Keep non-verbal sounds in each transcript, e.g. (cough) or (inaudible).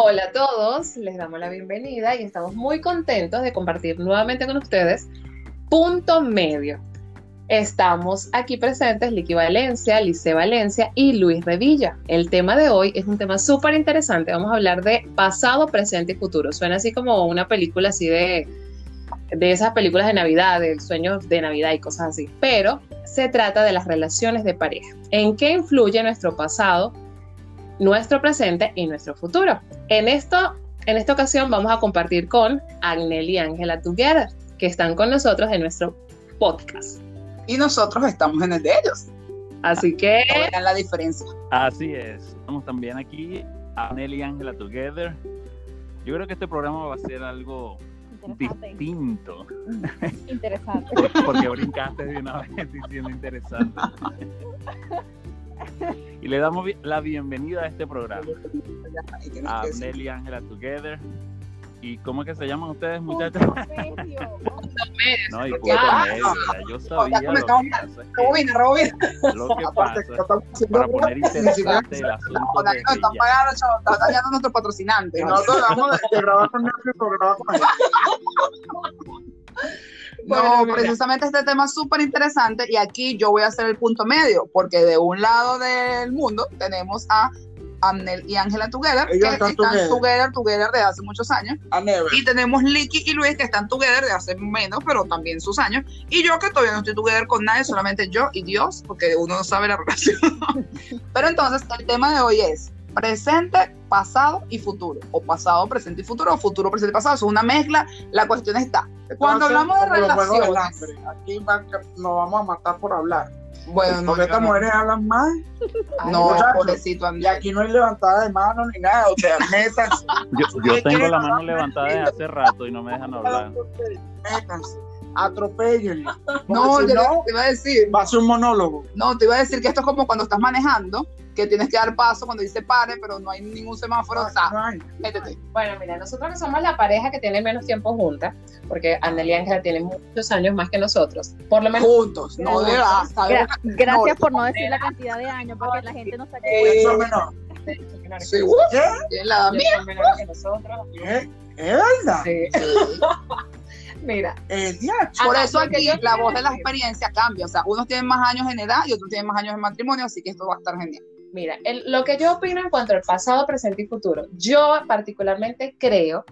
Hola a todos, les damos la bienvenida y estamos muy contentos de compartir nuevamente con ustedes Punto Medio. Estamos aquí presentes Licky Valencia, Lice Valencia y Luis Revilla. El tema de hoy es un tema súper interesante. Vamos a hablar de pasado, presente y futuro. Suena así como una película así de, de esas películas de Navidad, del sueño de Navidad y cosas así. Pero se trata de las relaciones de pareja. ¿En qué influye nuestro pasado, nuestro presente y nuestro futuro? En, esto, en esta ocasión vamos a compartir con Agnel y Ángela Together, que están con nosotros en nuestro podcast. Y nosotros estamos en el de ellos. Así que... Vean la diferencia. Así es. Estamos también aquí, Agnel y Ángela Together. Yo creo que este programa va a ser algo distinto. Interesante. (laughs) Porque brincaste de una vez diciendo interesante. (laughs) (laughs) y le damos la bienvenida a este programa. A Nelly y Ángela Together. ¿Y cómo es que se llaman ustedes, muchachos? (laughs) no, y punto medio. Yo sabía lo que pasa. Lo que pasa para poner interesante el asunto. No, no, están pagando. Están dañando nuestro patrocinante. Nosotros vamos de grabar con Netflix porque grabar con (laughs) No, precisamente este tema es súper interesante y aquí yo voy a hacer el punto medio, porque de un lado del mundo tenemos a Amnel y Ángela Together, que están, together. together, together desde hace muchos años. Y tenemos Licky y Luis, que están together de hace menos, pero también sus años. Y yo, que todavía no estoy together con nadie, solamente yo y Dios, porque uno no sabe la (laughs) relación. pero entonces, el tema de hoy es presente, pasado y futuro. O pasado, presente y futuro, o futuro, presente y pasado. Es una mezcla. La cuestión está. Cuando hablamos de relaciones. Aquí nos vamos a matar por hablar. Bueno, no. estas mujeres hablan más. no, pobrecito Y aquí no hay levantada de mano ni nada. O sea, (laughs) neta. yo, yo tengo la mano levantada desde hace rato y no me dejan hablar. Métanse atropellenlo. No, yo no, te iba a decir. Va a ser un monólogo. No, te iba a decir que esto es como cuando estás manejando, que tienes que dar paso cuando dice pare, pero no hay ningún semáforo. o sea, métete. Bueno, mira, nosotros no somos la pareja que tiene menos tiempo juntas, porque Andel y Ángela tienen muchos años más que nosotros. Por lo menos. Juntos, no de edad. Gra gracias por no decir la cantidad de años, porque la gente no sabe. Eh, eso menor. Sí, ¿Qué? La mía. que nosotros. ¿Qué? ¿Es verdad? Sí. (laughs) Mira. El Por eso aquí la voz de la experiencia cambia. O sea, unos tienen más años en edad y otros tienen más años en matrimonio, así que esto va a estar genial. Mira, lo que yo opino en cuanto al pasado, presente y futuro, yo particularmente creo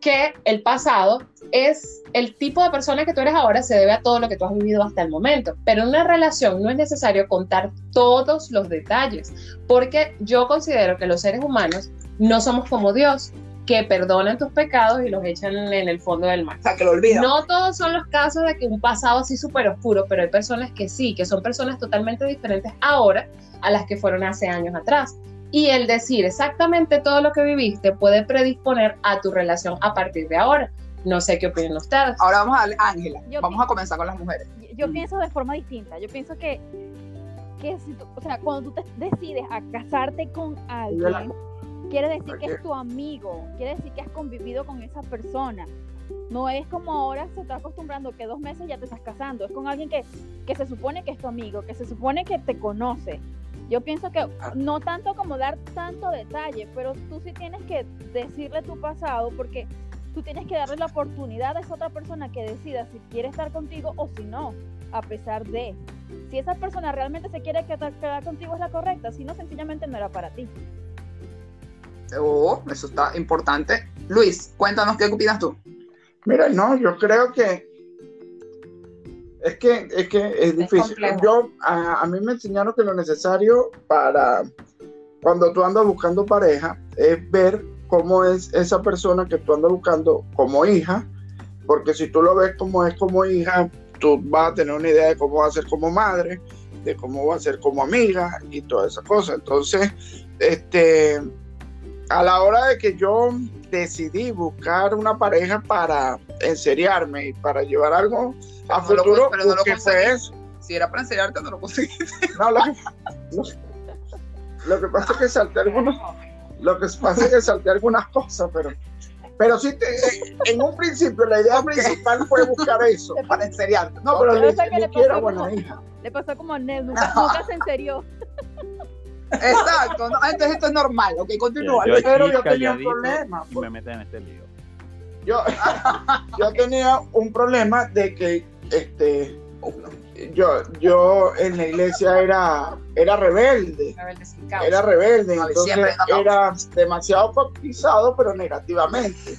que el pasado es el tipo de persona que tú eres ahora se debe a todo lo que tú has vivido hasta el momento, pero en una relación no es necesario contar todos los detalles, porque yo considero que los seres humanos no somos como Dios, que perdonan tus pecados y los echan en el fondo del mar. O sea, que lo olvidan. No todos son los casos de que un pasado así súper oscuro, pero hay personas que sí, que son personas totalmente diferentes ahora a las que fueron hace años atrás. Y el decir exactamente todo lo que viviste puede predisponer a tu relación a partir de ahora. No sé qué opinan ustedes. Ahora vamos a darle Ángela. Vamos a comenzar con las mujeres. Yo, yo pienso de forma distinta. Yo pienso que, que si o sea, cuando tú te decides a casarte con alguien, quiere decir que es tu amigo, quiere decir que has convivido con esa persona. No es como ahora se está acostumbrando que dos meses ya te estás casando, es con alguien que, que se supone que es tu amigo, que se supone que te conoce. Yo pienso que Ah. no tanto como dar tanto detalle, pero tú sí tienes que decirle tu pasado porque tú tienes que darle la oportunidad a esa otra persona que decida si quiere estar contigo o si no, a pesar de. Si esa persona realmente se quiere quedar, quedar contigo es la correcta, si no, sencillamente no era para ti. Oh, eso está importante. Luis, cuéntanos qué opinas tú. Mira, no, yo creo que es que es que es difícil. yo a, a mí me enseñaron que lo necesario para cuando tú andas buscando pareja es ver cómo es esa persona que tú andas buscando como hija, porque si tú lo ves como es como hija, tú vas a tener una idea de cómo va a ser como madre, de cómo va a ser como amiga y todas esas cosas. Entonces, este a la hora de que yo decidí buscar una pareja para enseriarme y para llevar algo a Pero no lo futuro, cons- pero no lo fue conseguí. eso. Si era para enseñarte, no lo conseguiste. No, lo, que, lo- lo que pasa es que salté algunos, lo que pasa es que salté algunas cosas, pero, pero sí, te- en un principio la idea principal fue buscar eso. (laughs) para enseriarte. No, pero Pero ni, que le quiero pasó buena como- hija. Le pasó como a nunca, (laughs) nunca se enserió. Exacto, entonces esto es normal, ok, continúa. Pero yo tenía un problema. Y me meten en este lío. Yo, (laughs) yo tenía un problema de que este yo, yo en la iglesia era, era rebelde. Era rebelde, entonces era demasiado cotizado, pero negativamente.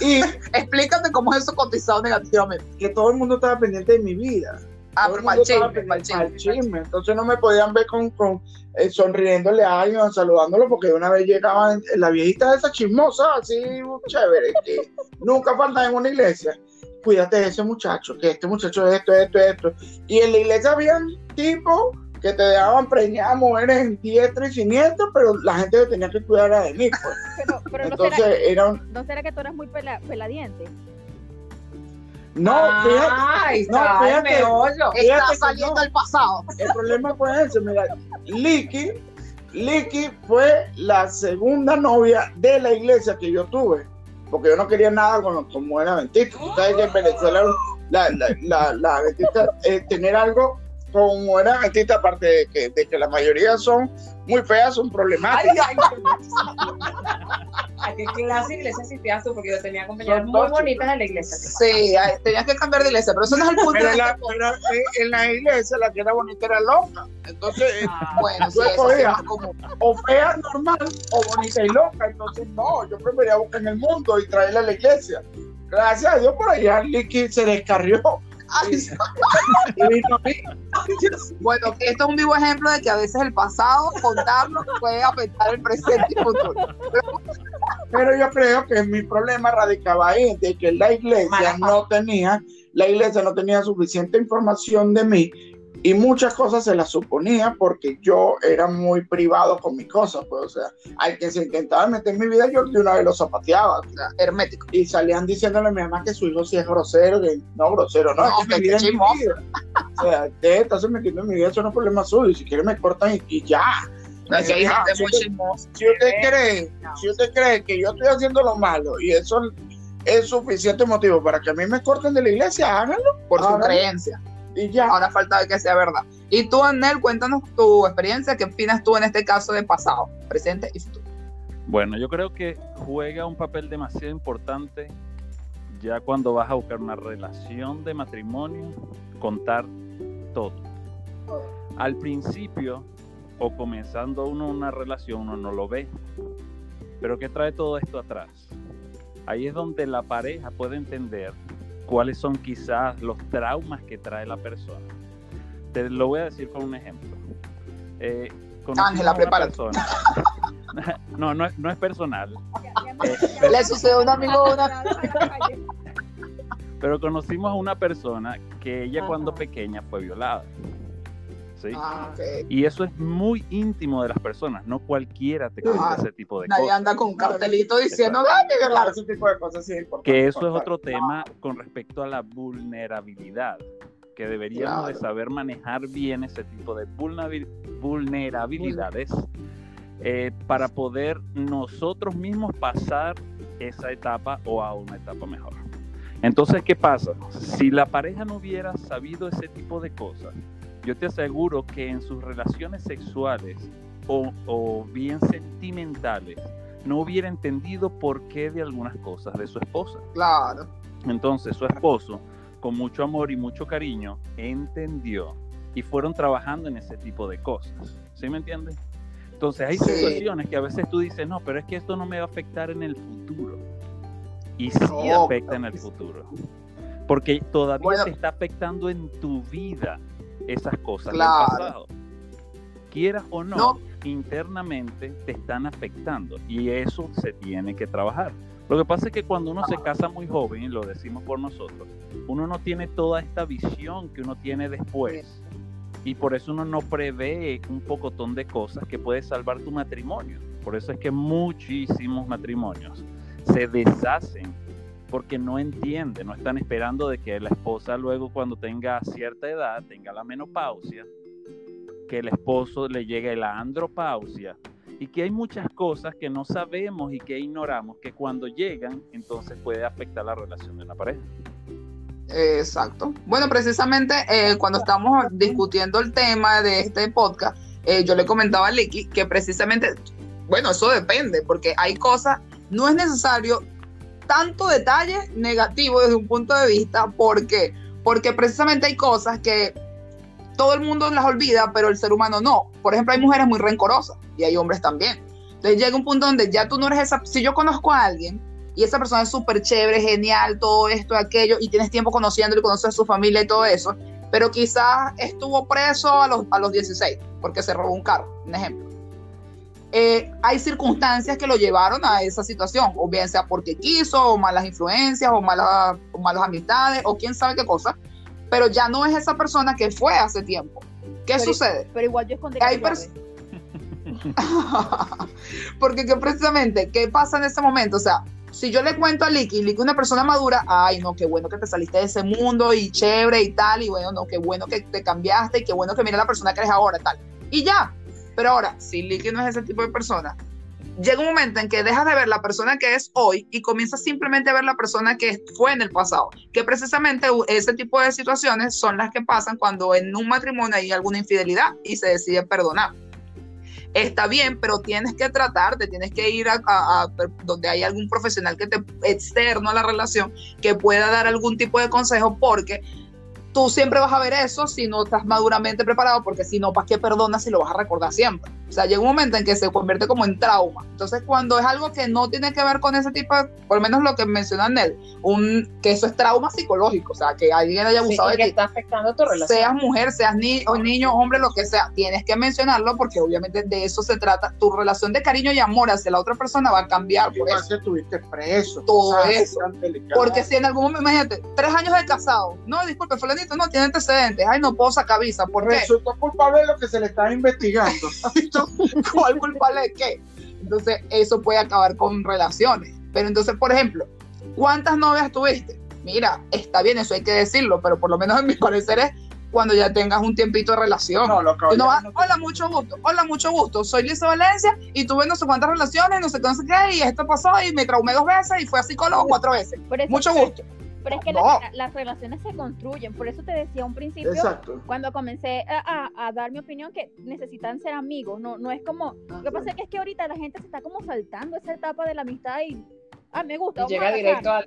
Y (laughs) explícame cómo es eso cotizado negativamente. Que todo el mundo estaba pendiente de mi vida. Ah, pero mal chisme, chisme, Entonces no me podían ver con, con eh, sonriéndole a alguien, saludándolo, porque una vez llegaba la viejita esa chismosa, así chévere, que nunca falta en una iglesia cuídate de ese muchacho, que este muchacho es esto, esto, esto. Y en la iglesia habían tipos que te dejaban preñar mujeres en diestro y siniestro, pero la gente tenía que cuidar de mí. Pues. Pero, Entonces, no, será, era un... ¿no será que tú eres muy peladiente? No, fíjate, no, fíjate, está saliendo el pasado. El problema fue ese, mira, Licky, Licky fue la segunda novia de la iglesia que yo tuve porque yo no quería nada con, como era Ventista. Tú sabes que en Venezuela la, la, la, Ventista, eh, tener algo como era Ventista, aparte de que, de que la mayoría son muy feas, son problemáticas. Ay, (laughs) ¿A qué clase de iglesia asistías tú? Porque yo tenía compañeras muy bonitas en la iglesia. Sí, tenías que cambiar de iglesia, pero eso no es el punto. Pero, la, pero eh, en la iglesia la que era bonita era loca. Entonces, ah, bueno, yo escogía como o fea normal o bonita y loca. Entonces, no, yo prefería buscar en el mundo y traerla a la iglesia. Gracias a Dios por allá Licky se descarrió (laughs) bueno, esto es un vivo ejemplo de que a veces el pasado, contarlo, puede afectar el presente y futuro. Pero yo creo que mi problema radicaba ahí, de que la iglesia no tenía, la iglesia no tenía suficiente información de mí y muchas cosas se las suponía porque yo era muy privado con mis cosas, pues, o sea, hay que se intentaba meter en mi vida, yo de una vez lo zapateaba, o sea, hermético. Y salían diciéndole a mi mamá que su hijo sí es grosero, que no, grosero, no, es que, mi vida. O sea, de estarse metiendo en mi vida, eso no es problema suyo, si quiere me cortan y, ya. Si, usted cree, si usted cree que yo estoy haciendo lo malo y eso es suficiente motivo para que a mí me corten de la iglesia, háganlo. Por su creencia. Y ya. Ahora falta de que sea verdad. Y tú, Anel, cuéntanos tu experiencia. ¿Qué opinas tú en este caso de pasado, presente y futuro? Bueno, yo creo que juega un papel demasiado importante ya cuando vas a buscar una relación de matrimonio, contar todo. Al principio o comenzando uno una relación, uno no lo ve. Pero ¿qué trae todo esto atrás? Ahí es donde la pareja puede entender cuáles son quizás los traumas que trae la persona. Te lo voy a decir con un ejemplo. Eh, Ángela, prepárate. no, (laughs) no, no es personal. Eh, Le sucedió a un amigo una... Pero conocimos a una persona que ella cuando pequeña fue violada. Ah, y eso es muy íntimo de las personas, no cualquiera te cuenta ese tipo de Nadie anda con un cartelito diciendo, ese tipo de cosas Que eso es otro tema con respecto a la vulnerabilidad, que deberíamos de saber manejar bien ese tipo de vulnerabilidades eh, para poder nosotros mismos pasar esa etapa o a una etapa mejor. Entonces, ¿qué pasa? Si la pareja no hubiera sabido ese tipo de cosas, yo te aseguro que en sus relaciones sexuales o, bien sentimentales no hubiera entendido por qué de algunas cosas de su esposa. Claro. Entonces su esposo, con mucho amor y mucho cariño, entendió y fueron trabajando en ese tipo de cosas. ¿Sí me entiendes? Entonces hay situaciones que a veces tú dices, no, pero es que esto no me va a afectar en el futuro. Y sí afecta en el futuro. Porque todavía te está afectando en tu vida esas cosas claro. del pasado. Quieras o no, internamente te están afectando y eso se tiene que trabajar. Lo que pasa es que cuando uno se casa muy joven, y lo decimos por nosotros, uno no tiene toda esta visión que uno tiene después. Y por eso uno no prevé un pocotón de cosas que puede salvar tu matrimonio. Por eso es que muchísimos matrimonios se deshacen porque no entienden, no están esperando de que la esposa luego cuando tenga cierta edad, tenga la menopausia, que el esposo le llegue la andropausia y que hay muchas cosas que no sabemos y que ignoramos que cuando llegan entonces puede afectar la relación de la pareja. Exacto. Bueno, precisamente eh, cuando estamos discutiendo el tema de este podcast, eh, yo le comentaba a Licky que precisamente, bueno, eso depende, porque hay cosas, no es necesario tanto detalle negativo desde un punto de vista, porque porque precisamente hay cosas que todo el mundo las olvida, pero el ser humano no. Por ejemplo, hay mujeres muy rencorosas y hay hombres también. Entonces llega un punto donde ya tú no eres esa, si yo conozco a alguien y esa persona es súper chévere, genial, todo esto, aquello, y tienes tiempo conociéndolo y conoces a su familia y todo eso, pero quizás estuvo preso a los, a los 16 porque se robó un carro, un ejemplo. Eh, hay circunstancias que lo llevaron a esa situación, o bien sea porque quiso, o malas influencias, o malas, o malas amistades, o quién sabe qué cosa, pero ya no es esa persona que fue hace tiempo. ¿Qué sucede? Pero igual yo escondí hay (laughs) Porque que precisamente, ¿qué pasa en ese momento? O sea, si yo le cuento a Licky, Licky una persona madura, ay, no, qué bueno que te saliste de ese mundo y chévere y tal, y bueno, no, qué bueno que te cambiaste y qué bueno que mira la persona que eres ahora y tal. Y ya, pero ahora, si Licky no es ese tipo de persona, llega un momento en que dejas de ver la persona que es hoy y comienzas simplemente a ver la persona que fue en el pasado. Que precisamente ese tipo de situaciones son las que pasan cuando en un matrimonio hay alguna infidelidad y se decide perdonar. Está bien, pero tienes que tratar, te tienes que ir a, donde hay algún profesional que te externo a la relación que pueda dar algún tipo de consejo porque tú siempre vas a ver eso si no estás maduramente preparado, porque si no, ¿para qué perdonas si lo vas a recordar siempre? O sea, llega un momento en que se convierte como en trauma. Entonces, cuando es algo que no tiene que ver con ese tipo de, por lo menos lo que menciona Nel, un, que eso es trauma psicológico, o sea, que alguien haya abusado de que está afectando tu relación. Seas mujer, seas ni, o niño, hombre, lo que sea, tienes que mencionarlo porque obviamente de eso se trata. Tu relación de cariño y amor hacia la otra persona va a cambiar por eso. que estuviste preso. Todo eso. Porque si en algún momento, imagínate, tres años de casado, no, disculpe, fulanito, no, tiene antecedentes, ay, no puedo sacar visa, ¿por qué? Resultó culpable de lo que se le está investigando. (laughs) (laughs) ¿Cuál culpable de qué? Entonces, eso puede acabar con relaciones. Pero entonces, por ejemplo, ¿cuántas novias tuviste? Mira, está bien, eso hay que decirlo, pero por lo menos en mi parecer es cuando ya tengas un tiempito de relación. No, lo no hola, mucho gusto, hola, mucho gusto, soy Lisa Valencia y tuve no sé cuántas relaciones, no sé qué, y esto pasó y me traumé dos veces y fui a psicólogo cuatro veces. Mucho gusto. Pero es que las, relaciones se construyen, por eso te decía un principio, cuando comencé a, dar mi opinión, que necesitan ser amigos, no, no es como, lo que pasa es que, es que ahorita la gente se está como saltando esa etapa de la amistad y, ah, me gusta. llega directo a...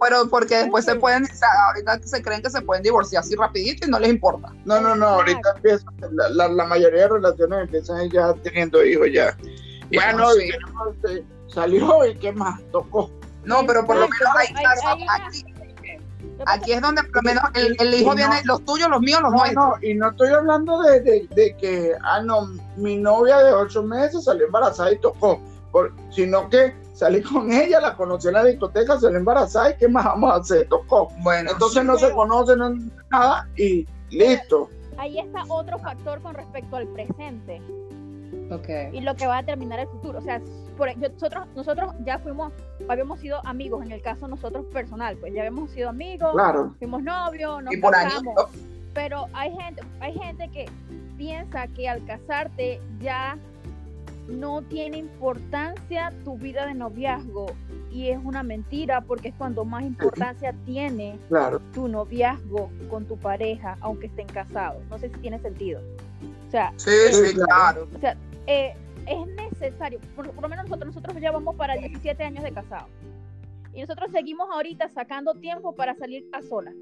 Pero porque después se pueden, o sea, ahorita se creen que se pueden divorciar así rapidito y no les importa. No, no, no, ahorita empieza, la, la, mayoría de relaciones empiezan ya teniendo hijos ya. Bueno, sí. salió y qué más, tocó. No, pero por lo menos hay, hay, Aquí es donde por lo menos el, hijo viene, los tuyos, los míos, los nuestros. No, y no estoy hablando de, de, que, ah, no, mi novia de ocho meses salió embarazada y tocó, por, sino que salí con ella, la conocí en la discoteca, salió embarazada y ¿qué más vamos a hacer? Tocó. Bueno, entonces no se conocen nada y listo. Ahí está otro factor con respecto al presente. Y lo que va a determinar el futuro. O sea, por, nosotros, nosotros ya fuimos, habíamos sido amigos, en el caso nosotros personal, pues ya habíamos sido amigos, fuimos novios, nos casamos. Pero hay gente, hay gente que piensa que al casarte ya no tiene importancia tu vida de noviazgo y es una mentira porque es cuando más importancia tiene tu noviazgo con tu pareja aunque estén casados. No sé si tiene sentido. O sea, sí, sí, claro. O sea, eh, es necesario, por, lo menos nosotros, nosotros llevamos para 17 años de casado. Y nosotros seguimos ahorita sacando tiempo para salir a solas.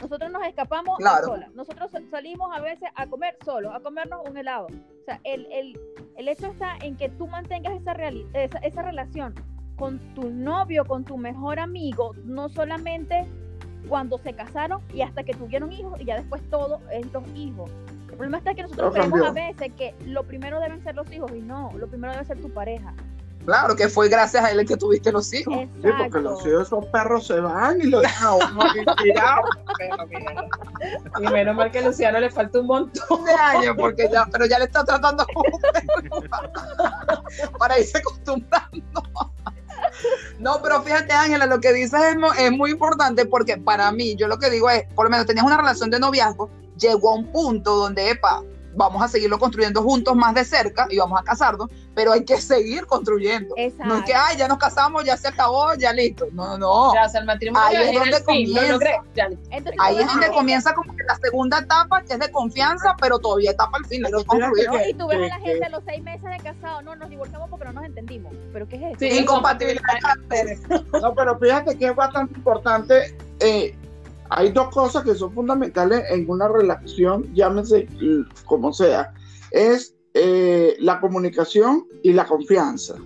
Nosotros nos escapamos a solas. Nosotros salimos a veces a comer solos, a comernos un helado. O sea, el, el, el hecho está en que tú mantengas esa, esa, esa relación con tu novio, con tu mejor amigo, no solamente cuando se casaron y hasta que tuvieron hijos y ya después todo es los hijos. El problema está que nosotros creemos a veces que lo primero deben ser los hijos y no, lo primero debe ser tu pareja. Claro, que fue gracias a él que tuviste los hijos. Sí, porque los hijos, esos perros se van y lo dejan a uno inspirado. y menos mal que a Luciano le falta un montón de años, porque ya, pero ya le está tratando como para irse acostumbrando. No, pero fíjate, Ángela, lo que dices es, es, muy importante porque para mí, yo lo que digo es, por lo menos tenías una relación de noviazgo llegó a un punto donde, epa, vamos a seguirlo construyendo juntos más de cerca y vamos a casarnos, pero hay que seguir construyendo. No es que, ay, ya nos casamos, ya se acabó, ya listo. No, no. Ya, o sea, el matrimonio ahí es donde comienza. ahí es donde comienza como que la segunda etapa, que es de confianza, pero todavía etapa al fin. y tú ves a la gente a los seis meses de casado, no, nos divorciamos porque no nos entendimos. ¿Pero qué es eso? Sí, incompatibilidad (laughs) No, pero fíjate que es bastante importante. Eh, hay dos cosas que son fundamentales en una relación, llámese como sea, es eh, la comunicación y la confianza.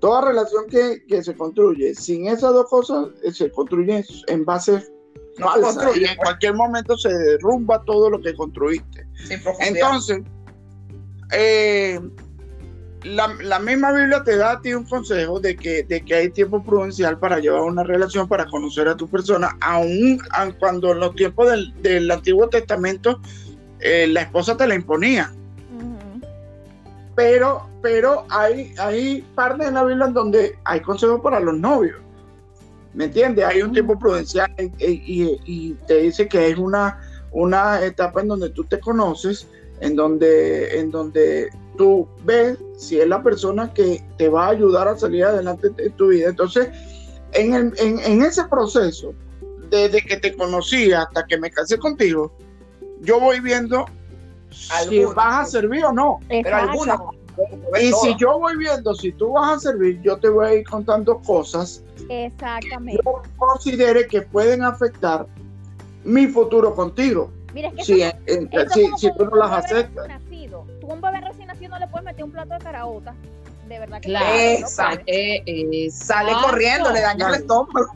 Toda relación que, se construye sin esas dos cosas eh, se construye en base no falsas y en cualquier momento se derrumba todo lo que construiste. Entonces, eh, la, misma Biblia te da a ti un consejo de que, de que hay tiempo prudencial para llevar una relación, para conocer a tu persona, aun, cuando en los tiempos del, Antiguo Testamento eh, la esposa te la imponía. Pero, pero hay, hay partes en la Biblia en donde hay consejos para los novios. ¿Me entiendes? Hay un tiempo prudencial y, y, te dice que es una, una etapa en donde tú te conoces, en donde, en donde tú ves si es la persona que te va a ayudar a salir adelante de tu vida. Entonces, en, en, ese proceso, desde que te conocí hasta que me casé contigo, yo voy viendo si vas a servir o no. Pero alguna. Y si yo voy viendo si tú vas a servir, yo te voy a ir contando cosas Exactamente. que yo considere que pueden afectar mi futuro contigo. Mira, es que si, si, si tú no las aceptas tú un bebé recién nacido no le puedes meter un plato de caraota. De verdad que claro, Exacto. Eh, eh, sale corriendo, le daña el estómago.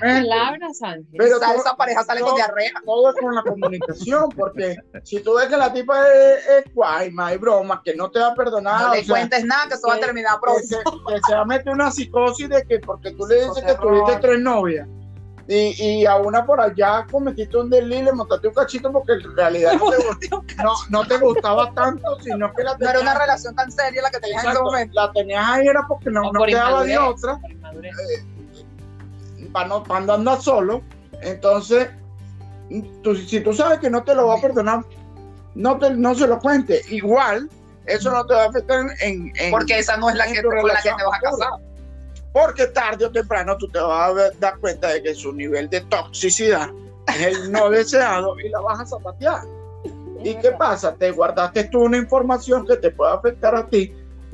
palabras. Pero esa pareja sale con diarrea. Todo es con la comunicación, porque si tú ves que la tipa es, es guayma y broma, que no te va a perdonar. No le cuentes nada, que eso va a terminar pronto. Que, se va a meter una psicosis de que porque tú le dices que tuviste tres novias y, y, a una por allá cometiste un delito, le montaste un cachito porque en realidad no te, gustaba tanto, sino que la tenías, no era una relación tan seria la que tenías en ese momento. La tenías ahí era porque no, no quedaba de otra, eh, para no, andar solo. Entonces, tú, si tú sabes que no te lo va a perdonar, no, te, no se lo cuente. Igual, eso no te va a afectar en. en porque esa no es la que, con la que te vas a casar. Porque tarde o temprano tú te vas a dar cuenta de que su nivel de toxicidad es el no (laughs) deseado y la vas a zapatear. ¿Y qué pasa? Te guardaste tú una información que te puede afectar a ti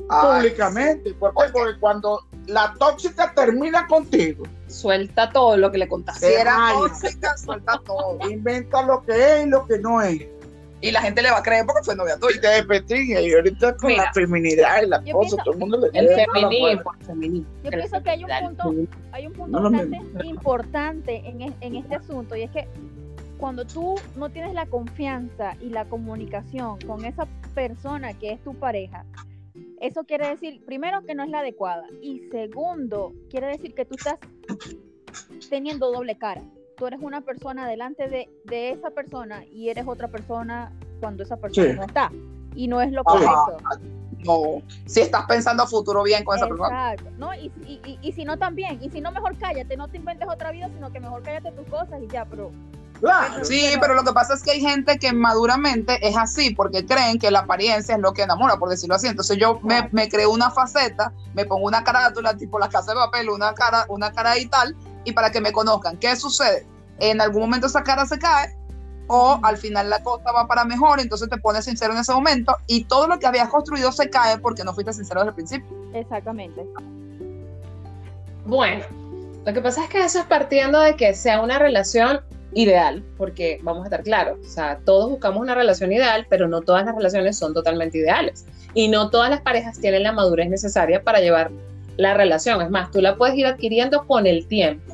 públicamente. ¿Por qué? Porque cuando la tóxica termina contigo, suelta todo lo que le contaste. Si era tóxica, suelta todo. Inventa lo que es y lo que no es y la gente le va a creer porque fue novia tuya. Y y ahorita con la feminidad y la cosa, todo el mundo le El feminismo, feminismo. Yo pienso que hay un punto, hay un punto bastante importante en, en este asunto y es que cuando tú no tienes la confianza y la comunicación con esa persona que es tu pareja, eso quiere decir, primero, que no es la adecuada. Y segundo, quiere decir que tú estás teniendo doble cara tú eres una persona delante de, de esa persona y eres otra persona cuando esa persona no está. Y no es lo correcto. No, si estás pensando a futuro bien con esa persona. Exacto. ¿no? Y, y, y, si no también, y si no mejor cállate, no te inventes otra vida, sino que mejor cállate tus cosas y ya, pero... Sí, pero lo que pasa es que hay gente que maduramente es así porque creen que la apariencia es lo que enamora, por decirlo así. Entonces yo me, me creo una faceta, me pongo una carátula tipo la casa de papel, una cara, una cara y tal, y para que me conozcan. ¿Qué sucede? En algún momento esa cara se cae o al final la cosa va para mejor, entonces te pones sincero en ese momento y todo lo que habías construido se cae porque no fuiste sincero desde el principio. Exactamente. Bueno, lo que pasa es que eso es partiendo de que sea una relación ideal, porque vamos a estar claros, o sea, todos buscamos una relación ideal, pero no todas las relaciones son totalmente ideales y no todas las parejas tienen la madurez necesaria para llevar la relación. Es más, tú la puedes ir adquiriendo con el tiempo.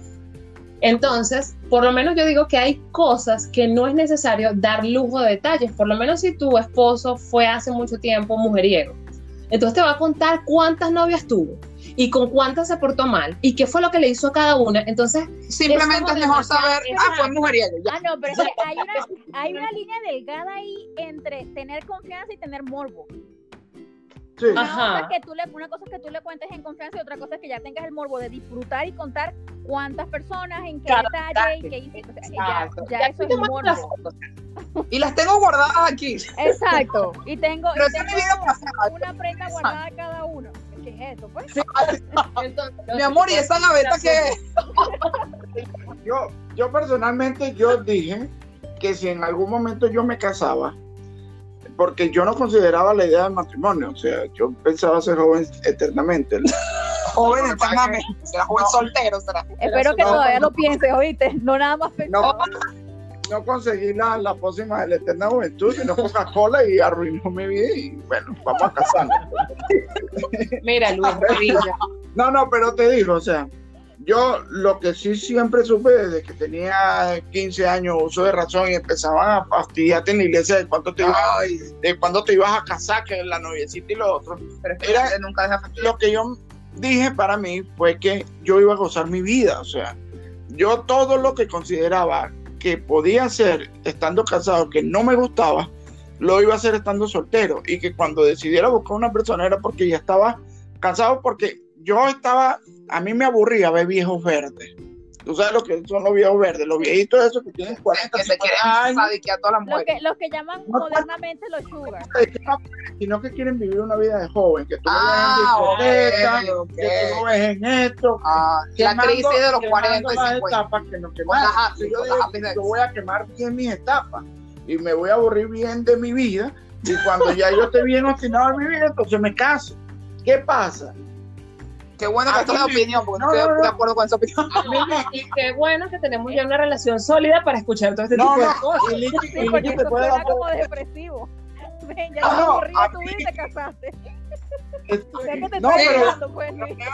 Entonces, por lo menos yo digo que hay cosas que no es necesario dar lujo de detalles, por lo menos si tu esposo fue hace mucho tiempo mujeriego. Entonces te va a contar cuántas novias tuvo y con cuántas se portó mal y qué fue lo que le hizo a cada una. Entonces, simplemente es, mejor saber, ah, fue mujeriego. Ah, no, pero (laughs) hay una, hay una línea delgada ahí entre tener confianza y tener morbo. Una, Cosa es que tú le, una cosa es que tú le cuentes en confianza y otra cosa es que ya tengas el morbo de disfrutar y contar cuántas personas, en qué detalle y qué hiciste. ya, ya, eso es morbo. Y las tengo guardadas aquí. Exacto. Y tengo, y tengo una prenda guardada cada uno. ¿Qué es esto, pues? (laughs) Mi amor, ¿y esa gaveta qué es? yo, yo personalmente, yo dije que si en algún momento yo me casaba, porque yo no consideraba la idea del matrimonio, o sea, yo pensaba ser joven eternamente. (laughs) joven eternamente, será joven soltero, será. (laughs) Espero que todavía lo pienses, oíste, no nada más No, no conseguí la, la pócima de la eterna juventud, sino Coca-Cola y arruinó mi vida y bueno, vamos a casarnos. Mira, Luis, (laughs) No, no, pero te digo, o sea, yo lo que sí siempre supe desde que tenía 15 años uso de razón y empezaban a fastidiarte en la iglesia de cuánto te, ibas, de cuándo te ibas a casar, que la noviecita y lo otro. Era, nunca lo que yo dije para mí fue que yo iba a gozar mi vida, o sea, yo todo lo que consideraba que podía hacer estando casado que no me gustaba, lo iba a hacer estando soltero y que cuando decidiera buscar una persona era porque ya estaba cansado porque yo estaba, a mí me aburría ver viejos verdes. Tú sabes lo que son los viejos verdes, los viejitos esos que tienen 40 que se quieren a todas las mujeres. Los que, los que llaman modernamente los sugar. Sino que quieren vivir una vida de joven, que tú ah, ves en discoteca, que tú lo ves en esto. Ah, la crisis de los 40 y 50. etapas que no yo, digo, yo voy a quemar bien mis etapas y me voy a aburrir bien de mi vida y cuando ya yo esté bien (laughs) obstinado en mi vida, entonces me caso. ¿Qué pasa? Qué bueno que esto opinión, porque no, estoy de acuerdo con esa opinión. (laughs) y qué bueno que tenemos ya una relación sólida para escuchar todo este tipo de cosas. Y, y, y, porque te puede dar como depresivo. (laughs) Ven, ya no, aburrido tu vida y te casaste. (laughs) te no, pero, pues, no, tenía,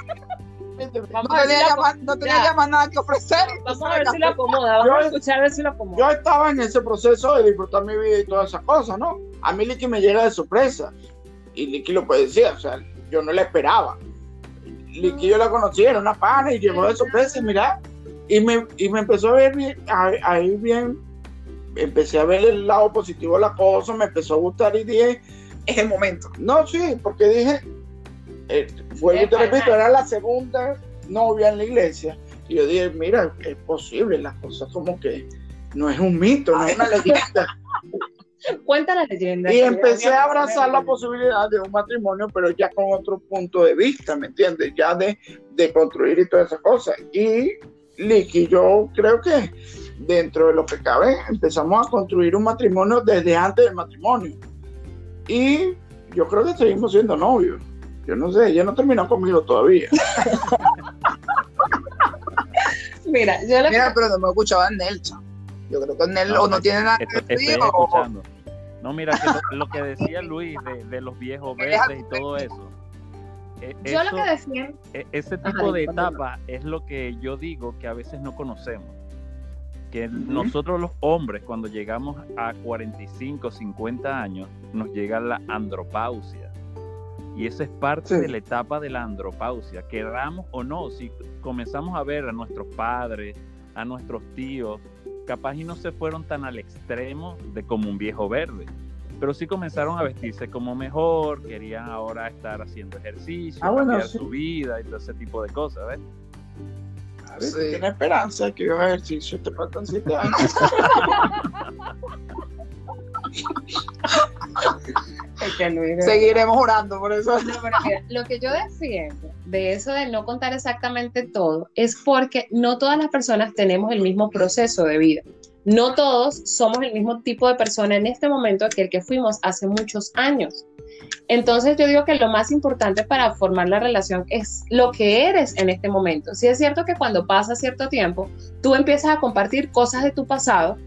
no tenía llamar nada que ofrecer. Vamos a ver si lo acomoda, vamos a escuchar a ver si lo acomoda. Yo estaba en ese proceso de disfrutar mi vida y todas esas cosas, ¿no? A mí Licky me llega de sorpresa. Y Licky lo puede decir, o sea, yo no le esperaba que yo la conocí, era una pana y llegó de sorpresa, mira, y me, y me empezó a ver bien, a, ir bien, empecé a ver el lado positivo de la cosa, me empezó a gustar y dije, es el momento. No, sí, porque dije, eh, te repito, era la segunda novia en la iglesia, y yo dije, mira, es posible, las cosas como que no es un mito, no es una leyenda. Cuenta la leyenda. Y empecé a abrazar la posibilidad de un matrimonio, pero ya con otro punto de vista, ¿me entiendes? Ya de, de construir y todas esas cosas. Y Licky, yo creo que dentro de lo que cabe, empezamos a construir un matrimonio desde antes del matrimonio. Y yo creo que seguimos siendo novios. Yo no sé, ella no terminó conmigo todavía. (laughs) Mira, yo le... Mira, pero no me escuchaba en Nelson. Yo creo que Nel no, no tiene nada que decir. No, mira, que lo, que decía Luis de, los viejos verdes y todo eso. E, yo lo que decía. E, ese tipo de etapa es lo que yo digo que a veces no conocemos. Que nosotros los hombres, cuando llegamos a 45, 50 años, nos llega la andropausia. Y esa es parte de la etapa de la andropausia. Queramos o no, si comenzamos a ver a nuestros padres, a nuestros tíos, capaz y no se fueron tan al extremo de como un viejo verde, pero sí comenzaron a vestirse como mejor, querían ahora estar haciendo ejercicio, ah, cambiar su vida y todo ese tipo de cosas, ¿ves? A ver, tiene esperanza que yo ejercicio, te faltan siete años. (laughs) Seguiremos orando por eso. lo que yo defiendo de eso de no contar exactamente todo es porque no todas las personas tenemos el mismo proceso de vida. No todos somos el mismo tipo de persona en este momento que el que fuimos hace muchos años. Entonces yo digo que lo más importante para formar la relación es lo que eres en este momento. Si es cierto que cuando pasa cierto tiempo, tú empiezas a compartir cosas de tu pasado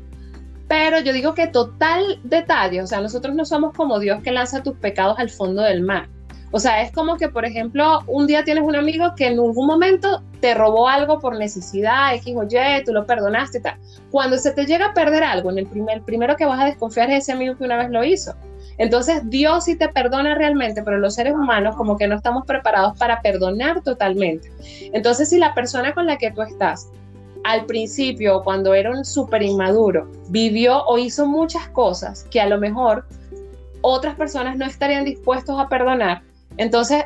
pero yo digo que total detalle, o sea, nosotros no somos como Dios que lanza tus pecados al fondo del mar. O sea, es como que, por ejemplo, un día tienes un amigo que en algún momento te robó algo por necesidad, X o Y, tú lo perdonaste y tal. Cuando se te llega a perder algo, en el primer, primero que vas a desconfiar es ese amigo que una vez lo hizo. Entonces, Dios sí te perdona realmente, pero los seres humanos como que no estamos preparados para perdonar totalmente. Entonces, si la persona con la que tú estás al principio, cuando era un súper inmaduro, vivió o hizo muchas cosas que a lo mejor otras personas no estarían dispuestos a perdonar, Entonces,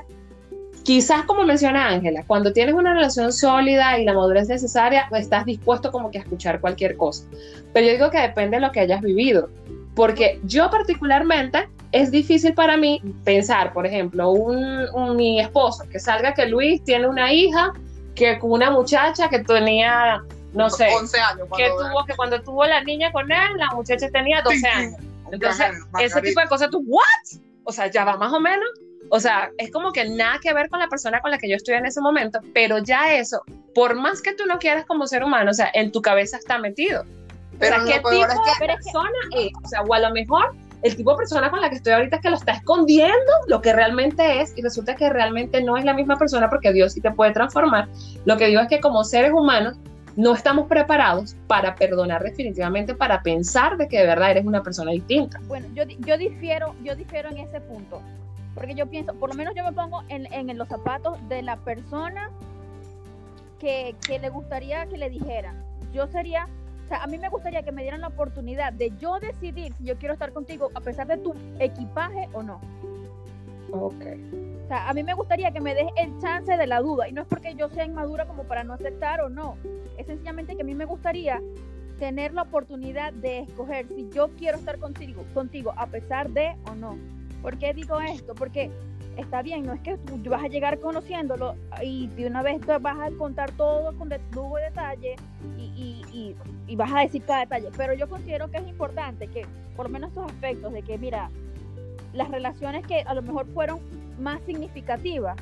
quizás como menciona Ángela, cuando tienes una relación sólida y la madurez necesaria, estás dispuesto como que a escuchar cualquier cosa. Pero yo digo que depende de lo que hayas vivido. Porque yo particularmente es difícil para mí pensar, por ejemplo, un, mi esposo que salga que Luis tiene una hija que con una muchacha que tenía, no sé, 11 años. Que tuvo que cuando tuvo la niña con él, la muchacha tenía 12 años. Entonces, ese tipo de cosas, tú, ¿what? O sea, ya va más o menos. O sea, es como que nada que ver con la persona con la que yo estoy en ese momento, pero ya eso, por más que tú no quieras como ser humano, o sea, en tu cabeza está metido. Pero o sea, ¿qué tipo de persona es? O sea, o a lo mejor el tipo de persona con la que estoy ahorita es que lo está escondiendo lo que realmente es y resulta que realmente no es la misma persona porque Dios sí te puede transformar. Lo que digo es que como seres humanos no estamos preparados para perdonar definitivamente, para pensar de que de verdad eres una persona distinta. Bueno, yo, yo difiero, yo difiero en ese punto, porque yo pienso, por lo menos yo me pongo en, en los zapatos de la persona que, que le gustaría que le dijera. Yo sería a mí me gustaría que me dieran la oportunidad de yo decidir si yo quiero estar contigo a pesar de tu equipaje o no. Ok. O sea, a mí me gustaría que me des el chance de la duda. Y no es porque yo sea inmadura como para no aceptar o no. Es sencillamente que a mí me gustaría tener la oportunidad de escoger si yo quiero estar contigo, contigo a pesar de o no. ¿Por qué digo esto? Porque está bien, no es que tú vas a llegar conociéndolo y de una vez vas a contar todo con lujo de detalle y, vas a decir cada detalle, pero yo considero que es importante que por lo menos esos aspectos de que, mira, las relaciones que a lo mejor fueron más significativas,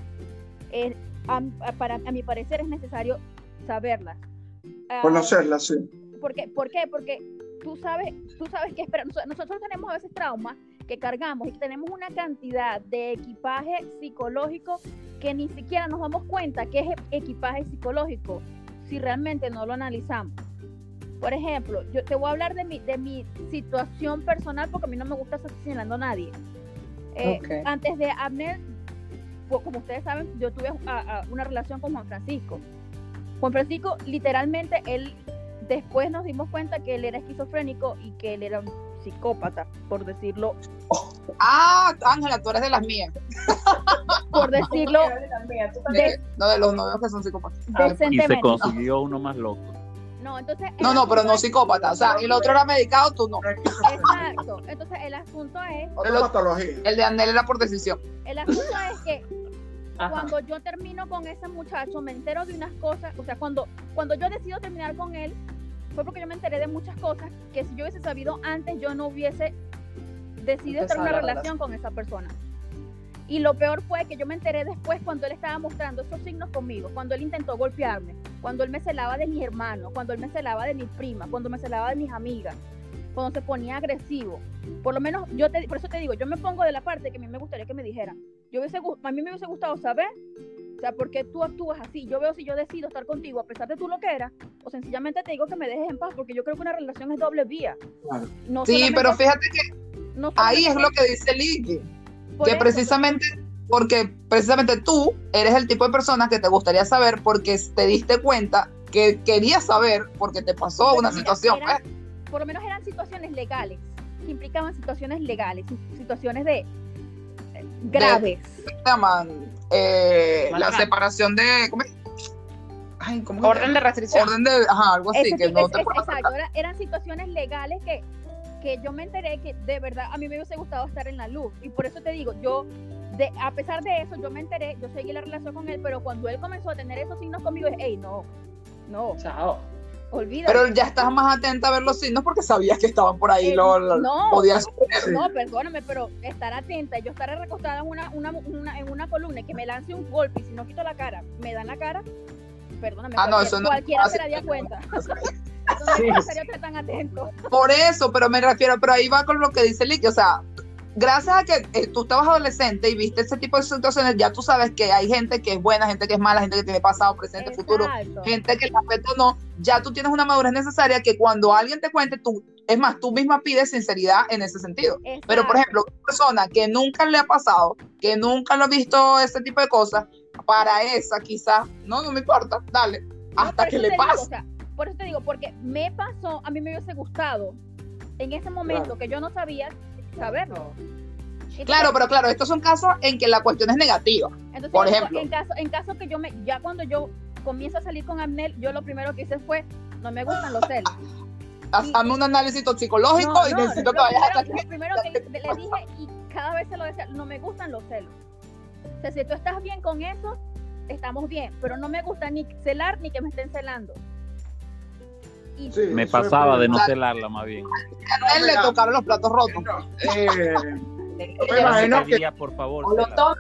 eh, a, para, a mi parecer es necesario saberlas. Ah, Conocerlas, sí. ¿por qué? ¿Por qué? Porque tú sabes, tú sabes que espera. Nosotros tenemos a veces traumas que cargamos y tenemos una cantidad de equipaje psicológico que ni siquiera nos damos cuenta que es equipaje psicológico si realmente no lo analizamos. Por ejemplo, yo te voy a hablar de mi, de mi situación personal porque a mí no me gusta estar señalando a nadie. Eh, antes de Abner, como ustedes saben, yo tuve una relación con Juan Francisco. Juan Francisco, literalmente, él después nos dimos cuenta que él era esquizofrénico y que él era un psicópata, por decirlo. Ah, Ángela, tú eres de las mías. por decirlo. (laughs) no, de los novios que son psicópatas. y se consiguió uno más loco. No, entonces. No, no, pero no psicópata. O sea, y el otro era medicado, tú no. Exacto. Entonces, el asunto es. El, el de Anel era por decisión. El asunto es que cuando yo termino con ese muchacho, me entero de unas cosas. O sea, cuando, cuando yo decido terminar con él, fue porque yo me enteré de muchas cosas que si yo hubiese sabido antes, yo no hubiese decidido tener una relación con esa persona. Y lo peor fue que yo me enteré después cuando él estaba mostrando esos signos conmigo, cuando él intentó golpearme, cuando él me celaba de mis hermanos, cuando él me celaba de mis primas, cuando me celaba de mis amigas, cuando se ponía agresivo. Por lo menos, yo te, por eso te digo, yo me pongo de la parte que a mí me gustaría que me dijeran. Yo hubiese, a mí me hubiese gustado saber o sea, ¿por qué tú actúas así? Yo veo si yo decido estar contigo a pesar de tu lo que era, o sencillamente te digo que me dejes en paz, porque yo creo que una relación es doble vía. sí, pero fíjate que ahí es lo que dice Lili, que precisamente, porque precisamente tú eres el tipo de persona que te gustaría saber porque te diste cuenta que querías saber porque te pasó una situación. Pues. Por lo menos eran situaciones legales, que implicaban situaciones legales, situaciones de graves. Eh, la separación de. ¿cómo Ay, ¿cómo orden de restricción. Orden de. Ajá, algo así. que no te exacto, eran situaciones legales que, que yo me enteré que de verdad a mí me hubiese gustado estar en la luz. Y por eso te digo, yo. De, a pesar de eso, yo me enteré, yo seguí la relación con él, pero cuando él comenzó a tener esos signos conmigo, dije, hey, no, no. Chao. Pero ya estás más atenta a ver los signos porque sabías que estaban por ahí. lo, no, podías no, perdóname, pero estar atenta. Yo estaré recostada en una, una, en una columna y que me lance un golpe y si no quito la cara, me dan la cara. Perdóname. Ah, no, eso no cualquiera se daría cuenta. (laughs) no tan atento. Por eso, pero me refiero, pero ahí va con lo que dice Lick, o sea, gracias a que eh, tú estabas adolescente y viste ese tipo de situaciones, ya tú sabes que hay gente que es buena, gente que es mala, gente que tiene pasado, presente, futuro, gente que la afecta o no. Ya tú tienes una madurez necesaria que cuando alguien te cuente, tú, es más, tú misma pides sinceridad en ese sentido. Pero, por ejemplo, una persona que nunca le ha pasado, que nunca lo ha visto ese tipo de cosas, para esa quizás, no, no me importa, dale, hasta que le pase. por eso te digo, porque me pasó, a mí me hubiese gustado en ese momento que yo no sabía saberlo. claro, pero claro, estos son casos en que la cuestión es negativa. Entonces, por ejemplo. En caso, en caso que yo me, ya cuando yo comienzo a salir con Amnel, yo lo primero que hice fue, no me gustan los celos. (laughs) Hazme un análisis toxicológico y necesito que vayas a... Lo primero que (laughs) le dije, y cada vez se lo decía, no me gustan los celos. O sea, si tú estás bien con eso, estamos bien, pero no me gusta ni celar ni que me estén celando. Me pasaba de no celarla más bien. A él le tocaron los platos rotos. Eh, me imagino que... por favor,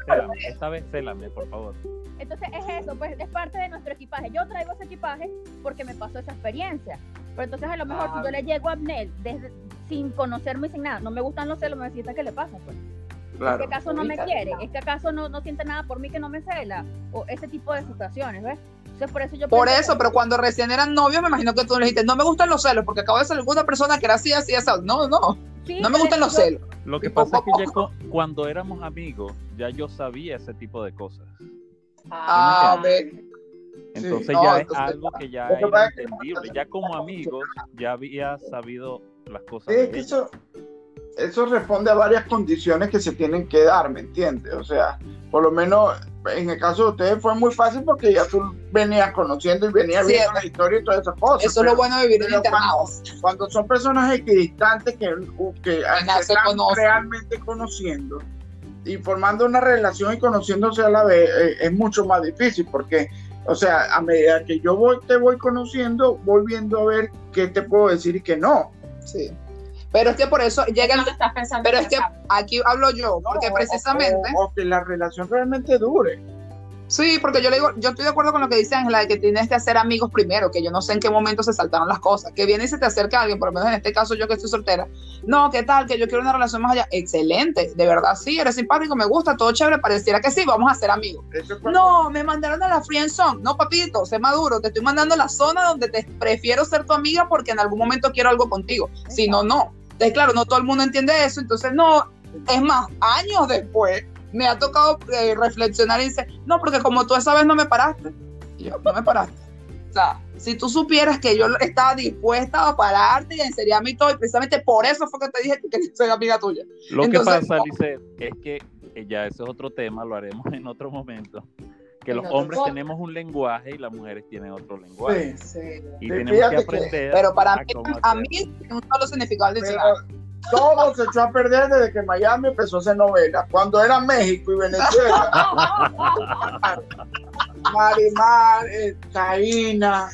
célame, esta vez célame, por favor. Entonces es eso, pues es parte de nuestro equipaje. Yo traigo ese equipaje porque me pasó esa experiencia. Pero entonces a lo mejor si yo ah. le llego a Abnel desde, sin conocerme y sin nada, no me gustan los celos, me necesita que le pasa, pues. ¿Es que acaso no me quiere? ¿Es que acaso no, no siente nada por mí que no me cela? O ese tipo de situaciones, ¿ves? Entonces, por eso yo... Por eso, pero cuando recién eran novios, me imagino que tú le dijiste, no me gustan los celos, porque acabo de ser alguna persona que era así, así, así. No, no. no me gustan los celos. Lo que pasa es que ya cuando éramos amigos, ya yo sabía ese tipo de cosas. Ah, a ver. Entonces ya es algo que ya era entendible. Ya como amigos, ya había sabido las cosas. Sí, que eso, eso responde a varias condiciones que se tienen que dar, ¿me entiendes? O sea, por lo menos en el caso de ustedes fue muy fácil porque ya tú venías conociendo y venías viendo la historia y todas esas cosas. Eso es lo bueno de vivir en internados. Cuando, son personas equidistantes que, que, se están realmente conociendo y formando una relación y conociéndose a la vez, eh, es mucho más difícil porque, o sea, a medida que yo voy, te voy conociendo, voy viendo a ver qué te puedo decir y qué no. Sí. Pero es que por eso llega el... Pero es que aquí hablo yo, porque precisamente... O, que la relación realmente dure. Sí, porque yo le digo, yo estoy de acuerdo con lo que dice Ángela, de que tienes que hacer amigos primero, que yo no sé en qué momento se saltaron las cosas, que viene y se te acerca alguien, por lo menos en este caso yo que estoy soltera, no, ¿qué tal? Que yo quiero una relación más allá, excelente, de verdad sí, eres simpático, me gusta, todo chévere, pareciera que sí, vamos a ser amigos. No, me mandaron a la friendzone, no papito, sé maduro, te estoy mandando a la zona donde te prefiero ser tu amiga porque en algún momento quiero algo contigo, si no, no. Entonces, claro, no todo el mundo entiende eso, entonces no, es más, años después me ha tocado eh, reflexionar y decir, no, porque como tú esa vez no me paraste, y yo, no me paraste. O sea, si tú supieras que yo estaba dispuesta a pararte y a enseñarme todo, y precisamente por eso fue que te dije que soy amiga tuya. Lo que pasa, Lice, es que eh, ya ese es otro tema, lo haremos en otro momento que los hombres tenemos un lenguaje y las mujeres tienen otro lenguaje. Sí, sí. Y tenemos que aprender. pero para mí, a mí tiene un solo significado Todo se echó a perder desde que Miami empezó a hacer novelas. Cuando era México y Venezuela. (laughs) Marimar, eh,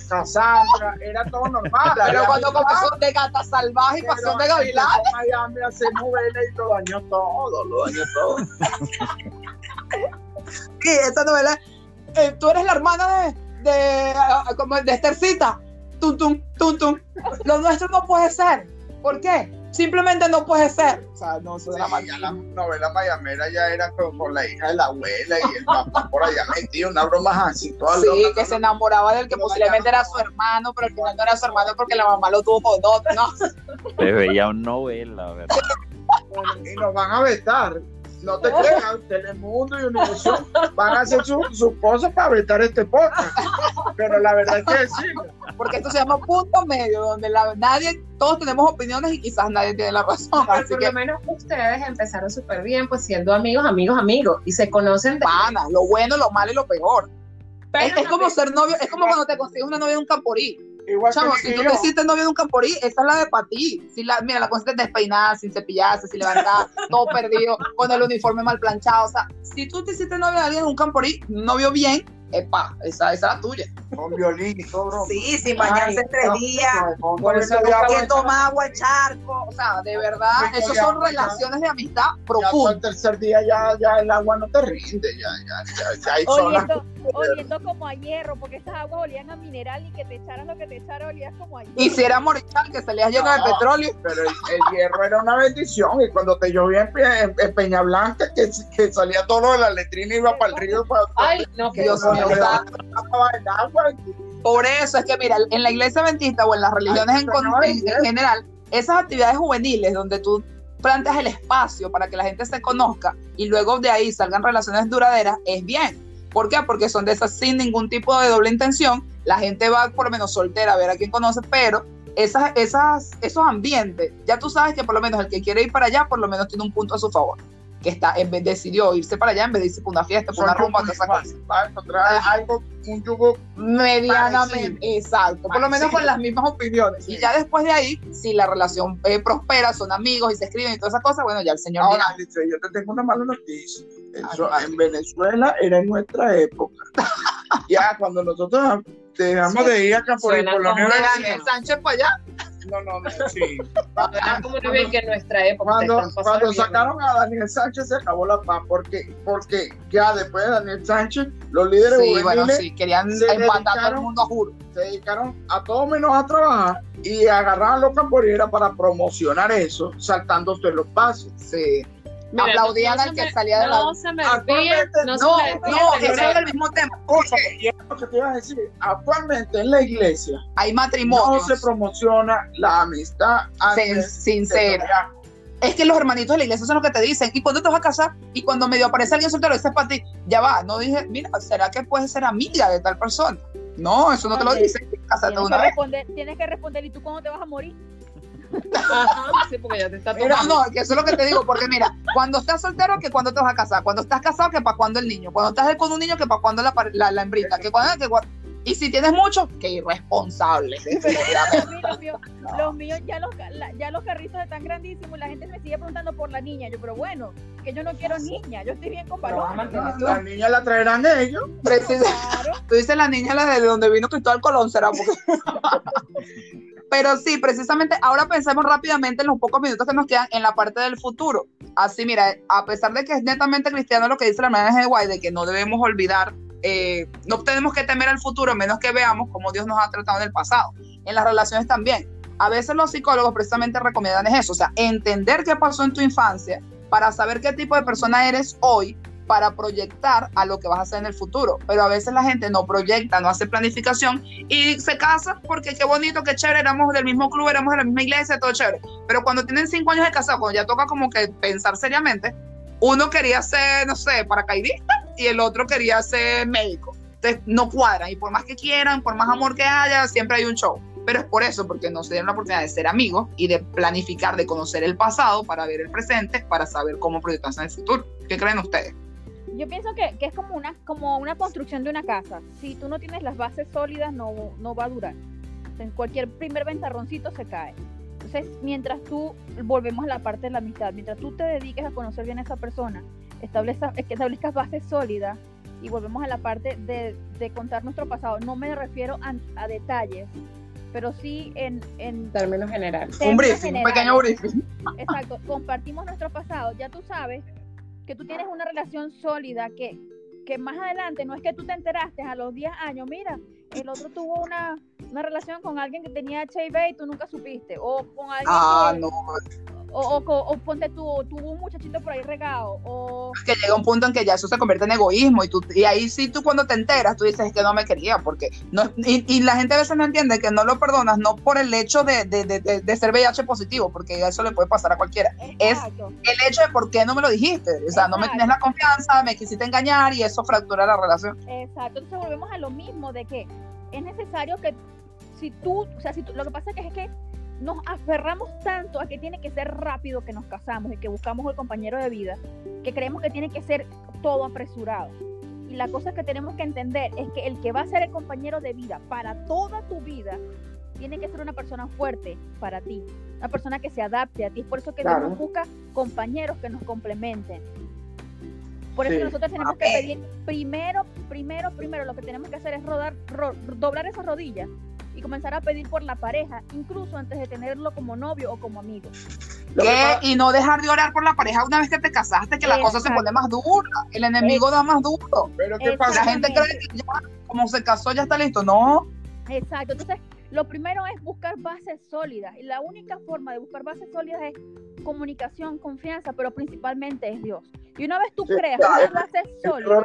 Cassandra, era todo normal. Pero cuando comenzó de gata salvaje y pasión de gavilán. Miami hace novelas y lo dañó todo, lo dañó todo. (laughs) sí, esa novela eh, tú eres la hermana de, de, ah, como de Esthercita. Tum, tum, tum, tum. Lo nuestro no puede ser. ¿Por qué? Simplemente no puede ser. O sea, no, la, la, novela mayamera ya era con, la hija de la abuela y el papá por allá metido, una broma así. Toda sí, que se enamoraba del que posiblemente era su hermano, pero al final no era su hermano porque la mamá lo tuvo con otro, ¿no? Se veía una novela, ¿verdad? y nos van a vetar no te creas, Telemundo y Univision van a hacer sus su cosas para vetar este podcast. Pero la verdad es que sí. Porque esto se llama punto medio, donde la, nadie, todos tenemos opiniones y quizás nadie tiene la razón. Pero por lo menos ustedes empezaron súper bien, pues siendo amigos, amigos, amigos, y se conocen de. lo bueno, lo malo y lo peor. es, como ser novio, es como cuando te consigues una novia en un camporí Igual Chamo, si tú te hiciste novio de un camporí, esa es la de para ti. Si la, mira, la consiste despeinada, sin cepillarse, sin levantar, (laughs) todo perdido, con el uniforme mal planchado. O sea, si tú te hiciste novio de alguien en un camporí, novio bien, epa, esa, esa es la tuya. Con violín y todo. Sí, sin bañarse tres días, por eso que toma agua, charco. O sea, de verdad, esas son relaciones de amistad profundas. el tercer día ya, ya el agua no te rinde, ya, ya, ya, ya hay oliendo, oliendo como a hierro, porque esas aguas olían a mineral y que te echaran lo que te echaran olías como a hierro. Y si era morichal, que salías lleno de petróleo. Pero el, hierro era una bendición, y cuando te llovía en, Peña Blanca, que, que, salía todo de la letrina y iba para el río. Para, Ay, no, que Dios mío. Por eso es que, mira, en la iglesia adventista o en las religiones en, general, esas actividades juveniles donde tú planteas el espacio para que la gente se conozca y luego de ahí salgan relaciones duraderas, es bien. ¿Por qué? Porque son de esas sin ningún tipo de doble intención. La gente va por lo menos soltera a ver a quién conoce, pero esas, esas, esos ambientes, ya tú sabes que por lo menos el que quiere ir para allá, por lo menos tiene un punto a su favor. Que está, en vez, decidió irse para allá en vez de irse para una fiesta, para una rumba, esa cosa. Para encontrar algo, un yugo medianamente, exacto, por lo menos con las mismas opiniones. Y ya después de ahí, si la relación eh, prospera, son amigos y se escriben y todas esas cosas, bueno, ya el señor. Ahora, yo te tengo una mala noticia. Eso, en Venezuela era en nuestra época. (laughs) ya cuando nosotros dejamos de ir acá por el colonial Daniel Sánchez para allá. No, no, no, sí. (laughs) como bien que en nuestra época. Cuando, cuando sacaron a Daniel Sánchez se acabó la paz, porque, porque ya después de Daniel Sánchez, los líderes sí, bueno, sí, querían empatar todo el mundo a juro. Se dedicaron a todo menos a trabajar y agarraban los camponeras para promocionar eso, saltándose los pasos. Sí. Mira, aplaudían al que salía de la. No se me olvide, no, no, no, eso es el mismo tema. Porque, y es lo que te iba a decir, actualmente en la iglesia hay matrimonio. No se promociona la amistad sincera. Es que los hermanitos de la iglesia son los que te dicen, ¿y cuándo te vas a casar? Y cuando medio aparece alguien soltero, ese es para ti. Ya va, no dije, mira, ¿será que puedes ser amiga de tal persona? No, eso no te lo dicen. Tienes, una que responder, tienes que responder, ¿y tú cuándo te vas a morir? Sí, porque ya te está no, que eso es lo que te digo, porque mira, cuando estás soltero, que cuando te vas a casar, cuando estás casado, que para cuando el niño, cuando estás con un niño, que para cuando la, la, la hembrita, que cuando, que y si tienes mucho, que irresponsable. (laughs) los, míos, ya los, ya los carritos están grandísimos y la gente me sigue preguntando por la niña. Yo, pero bueno, que yo no quiero niña, yo estoy bien con Paloma. La niña la traerán ellos. Claro. Tú dices la niña la de donde vino Cristóbal Colón, será (laughs) Pero sí, precisamente ahora pensemos rápidamente en los pocos minutos que nos quedan en la parte del futuro. Así, mira, a pesar de que es netamente cristiano lo que dice la hermana de Guay, de que no debemos olvidar, eh, no tenemos que temer al futuro, menos que veamos cómo Dios nos ha tratado en el pasado. En las relaciones también. A veces los psicólogos precisamente recomiendan eso, o sea, entender qué pasó en tu infancia para saber qué tipo de persona eres hoy para proyectar a lo que vas a hacer en el futuro. Pero a veces la gente no proyecta, no hace planificación y se casa porque qué bonito, qué chévere, éramos del mismo club, éramos de la misma iglesia, todo chévere. Pero cuando tienen cinco años de casado, cuando ya toca como que pensar seriamente, uno quería ser, no sé, paracaidista y el otro quería ser médico. Entonces no cuadran y por más que quieran, por más amor que haya, siempre hay un show. Pero es por eso, porque no se dieron la oportunidad de ser amigos y de planificar, de conocer el pasado para ver el presente, para saber cómo proyectarse en el futuro. ¿Qué creen ustedes? Yo pienso que, que, es como una, como una construcción de una casa. Si tú no tienes las bases sólidas, no, no va a durar. En cualquier primer ventarroncito se cae. Entonces, mientras tú, volvemos a la parte de la amistad, mientras tú te dediques a conocer bien a esa persona, establezcas, establezcas bases sólidas y volvemos a la parte de, de contar nuestro pasado. No me refiero a, a detalles, pero sí en, en términos generales. un briefing, un pequeño briefing. Exacto, compartimos nuestro pasado. Ya tú sabes que tú tienes una relación sólida, que, que más adelante no es que tú te enteraste a los 10 años, mira, el otro tuvo una, una relación con alguien que tenía HIV y tú nunca supiste, o con alguien ah, no o, o, ponte tú, tuvo un muchachito por ahí regado, o... Que llega un punto en que ya eso se convierte en egoísmo y, tú, y ahí sí tú cuando te enteras, tú dices que no me quería, porque no, y, la gente a veces no entiende que no lo perdonas, no por el hecho de, de, de, de ser VIH positivo, porque eso le puede pasar a cualquiera, es el hecho de por qué no me lo dijiste, o sea, no me tienes la confianza, me quisiste engañar y eso fractura la relación. Exacto, entonces volvemos a lo mismo de que es necesario que si tú, o sea, si tú, lo que pasa es que es que nos aferramos tanto a que tiene que ser rápido que nos casamos y que buscamos el compañero de vida, que creemos que tiene que ser todo apresurado. Y la cosa que tenemos que entender es que el que va a ser el compañero de vida para toda tu vida, tiene que ser una persona fuerte para ti, una persona que se adapte a ti. Es por eso que claro. Dios busca compañeros que nos complementen. Por eso nosotros tenemos que pedir primero, primero, primero, lo que tenemos que hacer es rodar, doblar esas rodillas y comenzar a pedir por la pareja, incluso antes de tenerlo como novio o como amigo. ¿Qué? Y no dejar de orar por la pareja una vez que te casaste, que la cosa se pone más dura, el enemigo da más duro. Pero ¿qué pasa? La gente cree que ya, como se casó, ya está listo. No. Exacto. Entonces, lo primero es buscar bases sólidas. Y la única forma de buscar bases sólidas es comunicación, confianza, pero principalmente es Dios. Y una vez tú creas unas bases sólidas,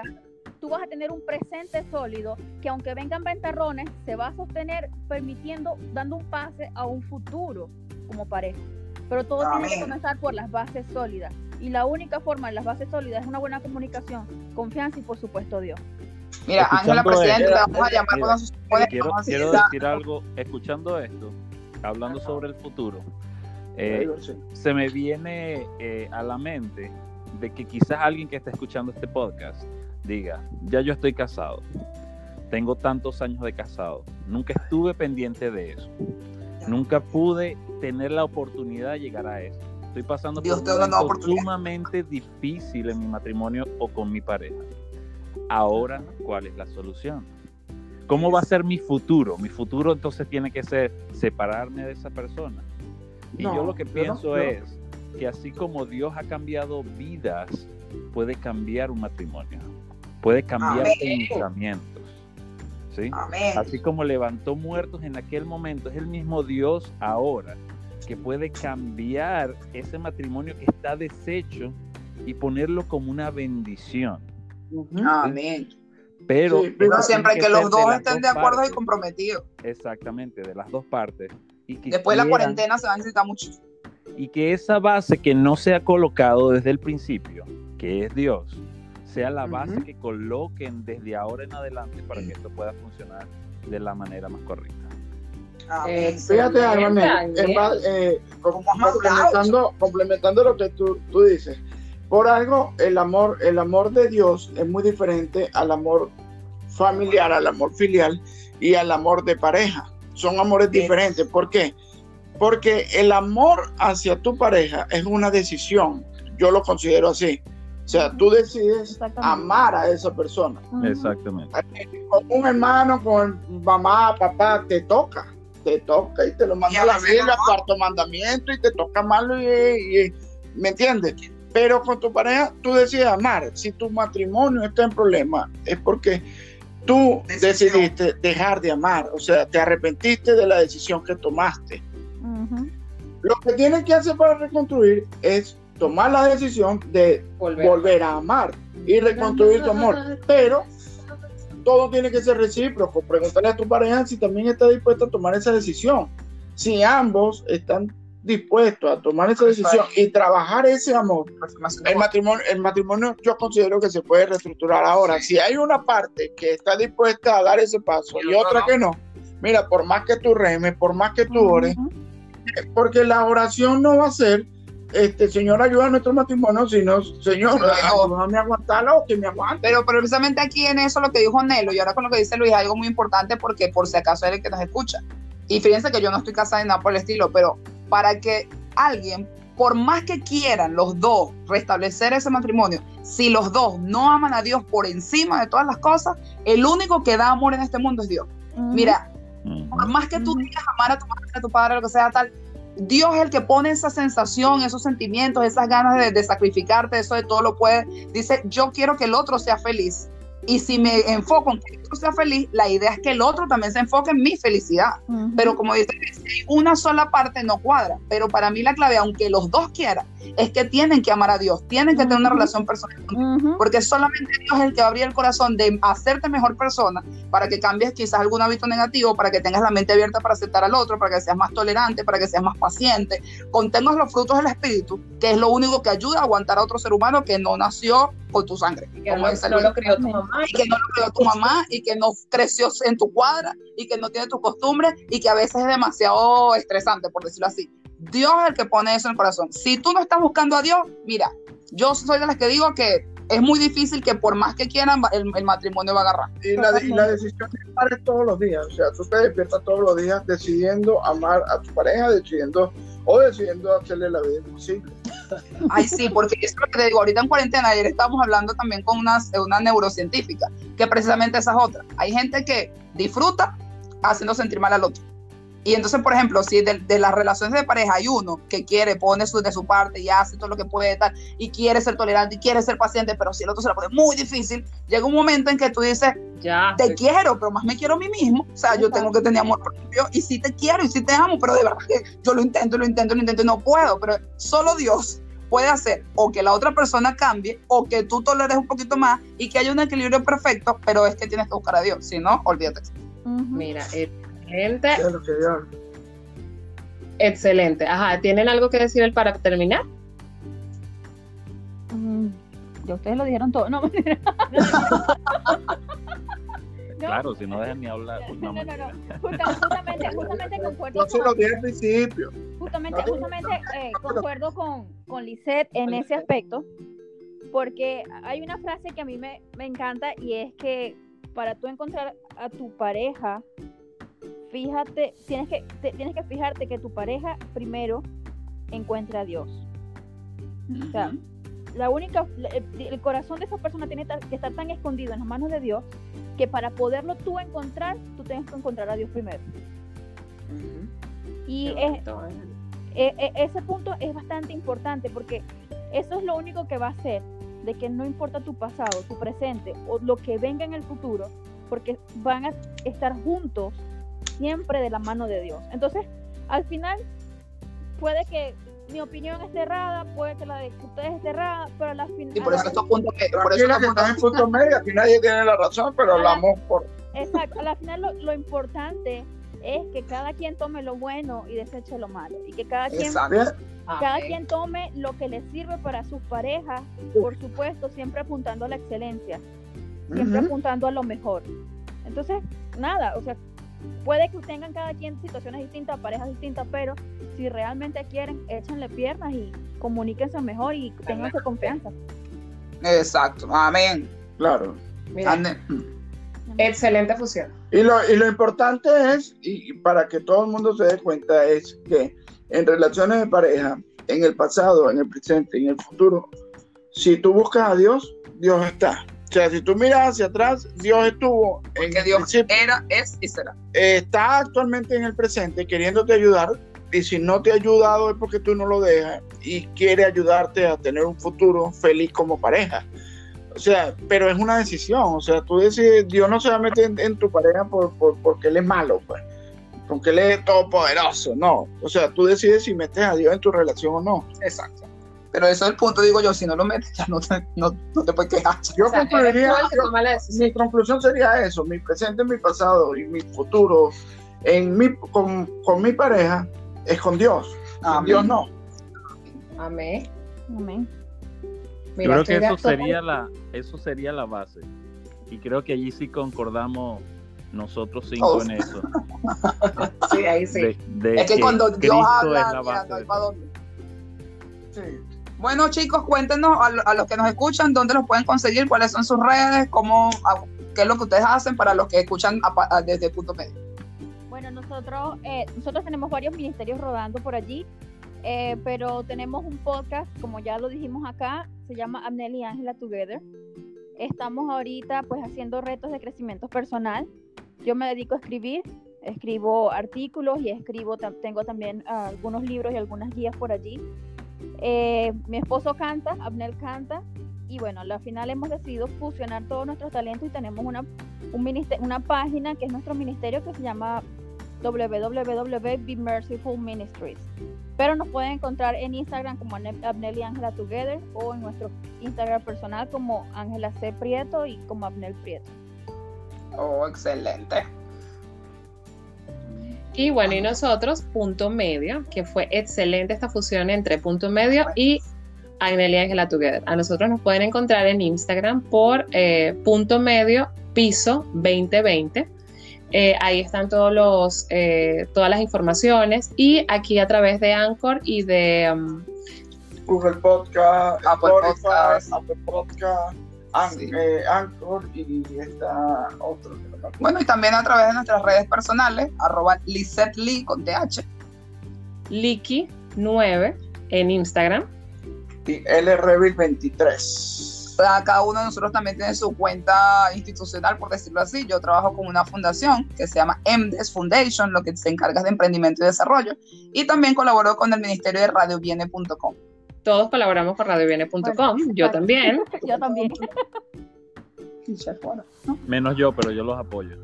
tú vas a tener un presente sólido que aunque vengan ventarrones, se va a sostener permitiendo, dando un pase a un futuro como pareja. Pero todo tiene que comenzar por las bases sólidas. Y la única forma de las bases sólidas es una buena comunicación, confianza y por supuesto Dios. Mira, Ángela Presidente, te vamos a llamar cuando se puede. Quiero, quiero decir algo, escuchando esto, hablando sobre el futuro, eh, se me viene eh, a la mente de que quizás alguien que está escuchando este podcast diga, ya yo estoy casado, tengo tantos años de casado, nunca estuve pendiente de eso, nunca pude tener la oportunidad de llegar a eso. Estoy pasando por un momento sumamente difícil en mi matrimonio o con mi pareja. Ahora, ¿cuál es la solución? ¿Cómo va a ser mi futuro? Mi futuro entonces tiene que ser separarme de esa persona. Y yo lo que pienso es que así como Dios ha cambiado vidas, puede cambiar un matrimonio, puede cambiar pensamientos. ¿sí? Así como levantó muertos en aquel momento, es el mismo Dios ahora que puede cambiar ese matrimonio que está deshecho y ponerlo como una bendición. Amén. Pero, siempre que, los dos estén de acuerdo y comprometidos. Exactamente, de las dos partes. Y Después de la cuarentena se va a necesitar mucho. Y que esa base que no se ha colocado desde el principio, que es Dios, sea la base que coloquen desde ahora en adelante para que esto pueda funcionar de la manera más correcta. Eh, fíjate, algo, eh, complementando, complementando lo que tú, tú dices, por algo el amor, el amor de Dios es muy diferente al amor familiar, al amor filial y al amor de pareja. Son amores diferentes. ¿Por qué? Porque el amor hacia tu pareja es una decisión. Yo lo considero así. O sea, tú decides amar a esa persona. Exactamente. Con un hermano, con mamá, papá, te toca. Te toca y te lo manda la Biblia, cuarto mandamiento, y te toca malo y, ¿me entiendes? Pero con tu pareja tú decides amar. Si tu matrimonio está en problema, es porque tú decidiste dejar de amar. O sea, te arrepentiste de la decisión que tomaste. Lo que tienes que hacer para reconstruir es tomar la decisión de volver, a amar y reconstruir tu amor. Pero todo tiene que ser recíproco. Pregúntale a tu pareja si también está dispuesta a tomar esa decisión. Si ambos están dispuesto a tomar esa decisión y trabajar ese amor, el matrimonio, el matrimonio yo considero que se puede reestructurar ahora. Si hay una parte que está dispuesta a dar ese paso y otra que no, mira, por más que tú remes, por más que tú ores, porque la oración no va a ser, este Señor ayuda a nuestro matrimonio, sino Señor, ayúdame a aguantarlo que me aguante. Pero, precisamente aquí en eso lo que dijo Nelo y ahora con lo que dice Luis, algo muy importante porque por si acaso es el que nos escucha. Y fíjense que yo no estoy casada en nada por el estilo, pero para que alguien, por más que quieran los dos restablecer ese matrimonio, si los dos no aman a Dios por encima de todas las cosas, el único que da amor en este mundo es Dios. Mira, por más que tú digas amar a tu madre, a tu padre, lo que sea tal, Dios es el que pone esa sensación, esos sentimientos, esas ganas de, de, sacrificarte, eso de todo lo puede. Dice, yo quiero que el otro sea feliz. Y si me enfoco en que el otro sea feliz, la idea es que el otro también se enfoque en mi felicidad. Pero como dice, si una sola parte no cuadra. Pero para mí la clave, aunque los dos quieran, es que tienen que amar a Dios, tienen que tener una relación personal con porque solamente Dios es el que va a abrir el corazón de hacerte mejor persona para que cambies quizás algún hábito negativo, para que tengas la mente abierta para aceptar al otro, para que seas más tolerante, para que seas más paciente, contengas los frutos del Espíritu, que es lo único que ayuda a aguantar a otro ser humano que no nació con tu sangre. Y que no, lo crió tu mamá. Y que no lo crió tu mamá, y que no creció en tu cuadra, y que no tiene tus costumbres, y que a veces es demasiado estresante, por decirlo así. Dios es el que pone eso en el corazón. Si tú no estás buscando a Dios, mira, yo soy de las que digo que es muy difícil que por más que quieran, el, matrimonio va a agarrar. Y la, decisión es amar todos los días. O sea, tú te despiertas todos los días decidiendo amar a tu pareja, decidiendo o decidiendo hacerle la vida imposible. (laughs) Ay, sí, porque es lo que te digo, ahorita en cuarentena, ayer estábamos hablando también con una, una neurocientífica, que precisamente esa es otra. Hay gente que disfruta haciendo sentir mal al otro. Y entonces, por ejemplo, si de, las relaciones de pareja hay uno que quiere, pone su, de su parte y hace todo lo que puede tal, y quiere ser tolerante y quiere ser paciente, pero si el otro se la pone muy difícil, llega un momento en que tú dices, ya, te quiero, pero más me quiero a mí mismo. O sea, yo tengo que tener amor propio y sí te quiero y sí te amo, pero de verdad que yo lo intento, lo intento, lo intento y no puedo. Pero solo Dios puede hacer o que la otra persona cambie o que tú toleres un poquito más y que haya un equilibrio perfecto, pero es que tienes que buscar a Dios, si no, olvídate. Mira, eh, Excelente. Excelente. Ajá, ¿tienen algo que decir el para terminar? Mm, ya ustedes lo dijeron todo. No, (laughs) Claro, si no dejan ni hablar. Pues no, no, no, no. justamente, justamente concuerdo. Yo se lo dije al principio. Justamente, justamente eh, concuerdo con, con Lisette en ese aspecto. porque hay una frase que a mí me, me encanta y es que para tú encontrar a tu pareja, fíjate, tienes que, tienes que fijarte que tu pareja primero encuentre a Dios. O sea, la única, el, corazón de esa persona tiene que estar tan escondido en las manos de Dios que para poderlo tú encontrar, tú tienes que encontrar a Dios primero. Y es, e, e, ese punto es bastante importante porque eso es lo único que va a hacer de que no importa tu pasado, tu presente o lo que venga en el futuro, porque van a estar juntos siempre de la mano de Dios. Entonces, al final, puede que mi opinión esté errada, puede que la de ustedes esté errada, pero al final... Y por eso estos puntos por eso que están en punto medio, aquí nadie tiene la razón, pero hablamos por... Exacto, al final lo, lo importante es que cada quien tome lo bueno y deseche lo malo. Y que cada quien, cada quien tome lo que le sirve para sus parejas, por supuesto, siempre apuntando a la excelencia, siempre apuntando a lo mejor. Entonces, nada, o sea, puede que tengan cada quien situaciones distintas, parejas distintas, pero si realmente quieren, échenle piernas y comuníquense mejor y tengan confianza. Exacto, amén. Claro. Excelente fusión. Y lo, y lo importante es, y para que todo el mundo se dé cuenta, es que en relaciones de pareja, en el pasado, en el presente, en el futuro, si tú buscas a Dios, Dios está. O sea, si tú miras hacia atrás, Dios estuvo en que Dios era, es y será. Está actualmente en el presente queriéndote ayudar y si no te ha ayudado es porque tú no lo dejas y quiere ayudarte a tener un futuro feliz como pareja. O sea, pero es una decisión. O sea, tú decides, Dios no se va a meter en, tu pareja por, porque él es malo, pues. Porque él es todopoderoso, no. O sea, tú decides si metes a Dios en tu relación o no. Exacto. Pero eso es el punto, digo yo, si no lo metes, ya no te, no, te puedes quejar. (laughs) Yo concluiría, mi conclusión sería eso, mi presente, mi pasado y mi futuro en mi, con, con mi pareja es con Dios. Dios no. Amén. Amén. Yo creo que eso sería, la, eso sería la base. Y creo que allí sí concordamos nosotros cinco en eso. (laughs) sí, ahí sí. es que, cuando Dios habla, no hay para dónde. Sí. Bueno, chicos, cuéntenos a, los que nos escuchan dónde los pueden conseguir, cuáles son sus redes, cómo, qué es lo que ustedes hacen para los que escuchan desde el punto medio. Bueno, nosotros, eh, nosotros tenemos varios ministerios rodando por allí. Eh, pero tenemos un podcast, como ya lo dijimos acá, se llama Abnel y Ángela Together. Estamos ahorita pues haciendo retos de crecimiento personal. Yo me dedico a escribir, escribo artículos y escribo, tengo también ah, algunos libros y algunas guías por allí. Eh, mi esposo canta, Abnel canta, y bueno, al final hemos decidido fusionar todos nuestros talentos y tenemos una, un una página que es nuestro ministerio que se llama www.bemerciful Ministries. Pero nos pueden encontrar en Instagram como Abnel y Ángela Together o en nuestro Instagram personal como Ángela C. Prieto y como Abnel Prieto. Oh, excelente. Y bueno, y nosotros, punto medio, que fue excelente esta fusión entre punto medio y Abnel y Ángela Together. A nosotros nos pueden encontrar en Instagram por eh, punto medio piso 2020 eh, ahí están todos los, eh, todas las informaciones y aquí a través de Anchor y de um, Google Podcast, Apple Podcast, Apple Podcast, eh, Anchor y está otro. Bueno, y también a través de nuestras redes personales, arroba Lee con TH. Liki9 en Instagram. Y LRevil23 cada uno de nosotros también tiene su cuenta institucional, por decirlo así. Yo trabajo con una fundación que se llama MDES Foundation, lo que se encarga de emprendimiento y desarrollo, y también colaboro con el Ministerio de radioviene.com. Todos colaboramos con radioviene.com, (laughs) yo también. yo (laughs) también. Menos yo, pero yo los apoyo.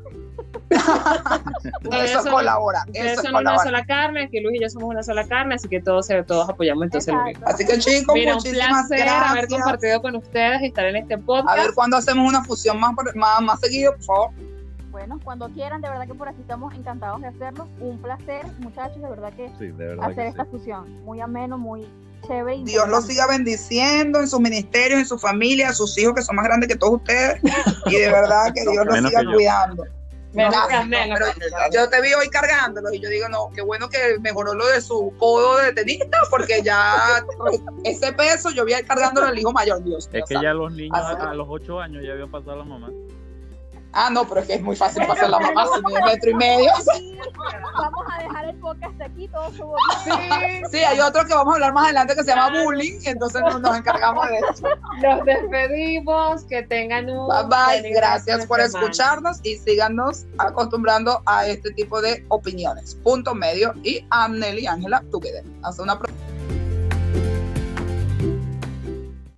eso son, colabora. Eso son una sola carne, que Luis y yo somos una sola carne, así que todos, todos apoyamos entonces Así que chicos, Mira, un placer haber compartido con ustedes y estar en este podcast. A ver cuándo hacemos una fusión más, más, más seguido, por favor. Bueno, cuando quieran, de verdad que por aquí estamos encantados de hacerlo. Un placer, muchachos, de verdad que hacer esta fusión. Muy ameno, muy chévere. Dios los siga bendiciendo en sus ministerios, en su familia, a sus hijos que son más grandes que todos ustedes. y de verdad que (laughs) Dios los siga cuidando. yo te vi hoy cargándolo y yo digo, no, qué bueno que mejoró lo de su codo de tenista, porque ya (laughs) ese peso yo vi cargándolo al hijo mayor, Dios. Es que ya los niños a, los ocho años ya habían pasado a la mamá. Ah, no, pero es que es muy fácil pasar la mamá sin un metro y medio. Vamos a dejar el podcast aquí, todo su sí, sí, hay otro que vamos a hablar más adelante que se llama bullying, entonces nos, encargamos de eso. Nos despedimos, que tengan un... Bye bye, gracias por escucharnos y síganos acostumbrando a este tipo de opiniones. Punto medio y Amnel y Ángela together. Hasta una próxima.